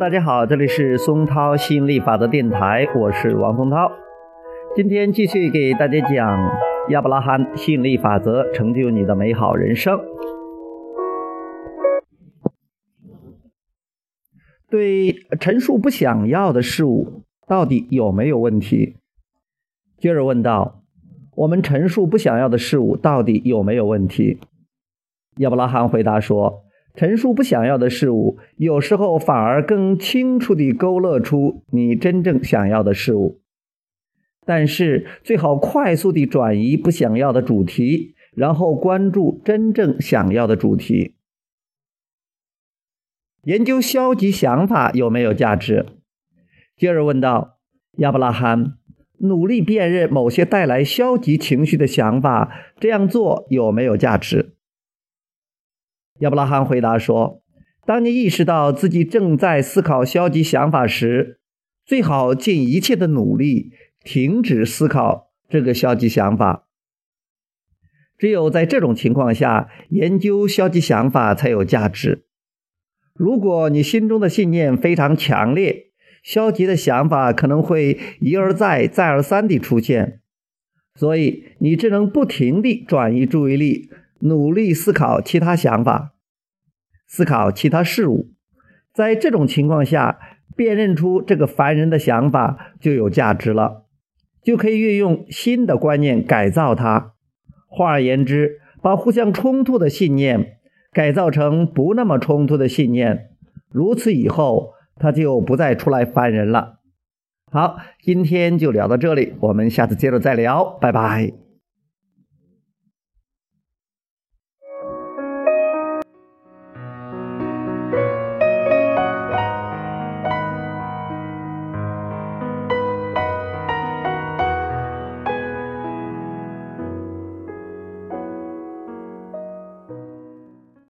大家好，这里是松涛吸引力法则电台，我是王松涛。今天继续给大家讲亚伯拉罕吸引力法则，成就你的美好人生。对陈述不想要的事物，到底有没有问题？接着问道：我们陈述不想要的事物，到底有没有问题？亚伯拉罕回答说。陈述不想要的事物，有时候反而更清楚地勾勒出你真正想要的事物。但是最好快速地转移不想要的主题，然后关注真正想要的主题。研究消极想法有没有价值？接着问道：亚伯拉罕，努力辨认某些带来消极情绪的想法，这样做有没有价值？亚伯拉罕回答说：“当你意识到自己正在思考消极想法时，最好尽一切的努力停止思考这个消极想法。只有在这种情况下，研究消极想法才有价值。如果你心中的信念非常强烈，消极的想法可能会一而再、再而三地出现，所以你只能不停地转移注意力。”努力思考其他想法，思考其他事物，在这种情况下，辨认出这个烦人的想法就有价值了，就可以运用新的观念改造它。换而言之，把互相冲突的信念改造成不那么冲突的信念，如此以后，它就不再出来烦人了。好，今天就聊到这里，我们下次接着再聊，拜拜。